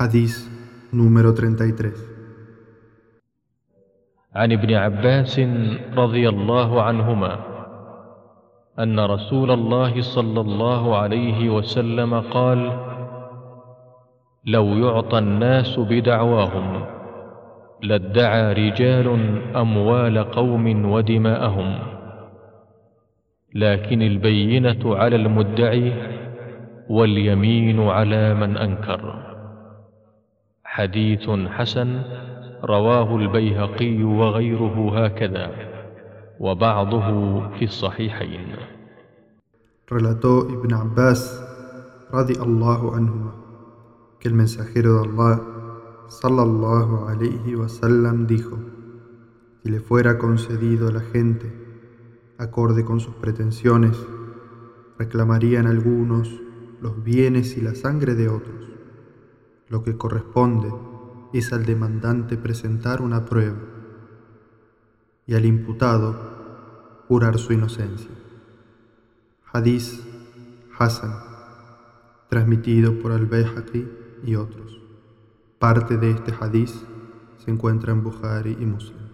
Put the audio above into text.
Hadís número 33 عن ابن عباس رضي الله عنهما أن رسول الله صلى الله عليه وسلم قال لو يعطى الناس بدعواهم لادعى رجال أموال قوم ودماءهم. لكن البينة على المدعي واليمين على من أنكر. حديث حسن رواه البيهقي وغيره هكذا وبعضه في الصحيحين Relató Ibn Abbas, radi Allahu anhuma, que el mensajero de Allah, sallallahu alayhi wasallam, dijo: Si le fuera concedido a la gente, acorde con sus pretensiones, reclamarían algunos los bienes y la sangre de otros. Lo que corresponde es al demandante presentar una prueba y al imputado jurar su inocencia. Hadís Hassan, transmitido por Al-Bayhaqi y otros. Parte de este hadís se encuentra en Bukhari y Muslim.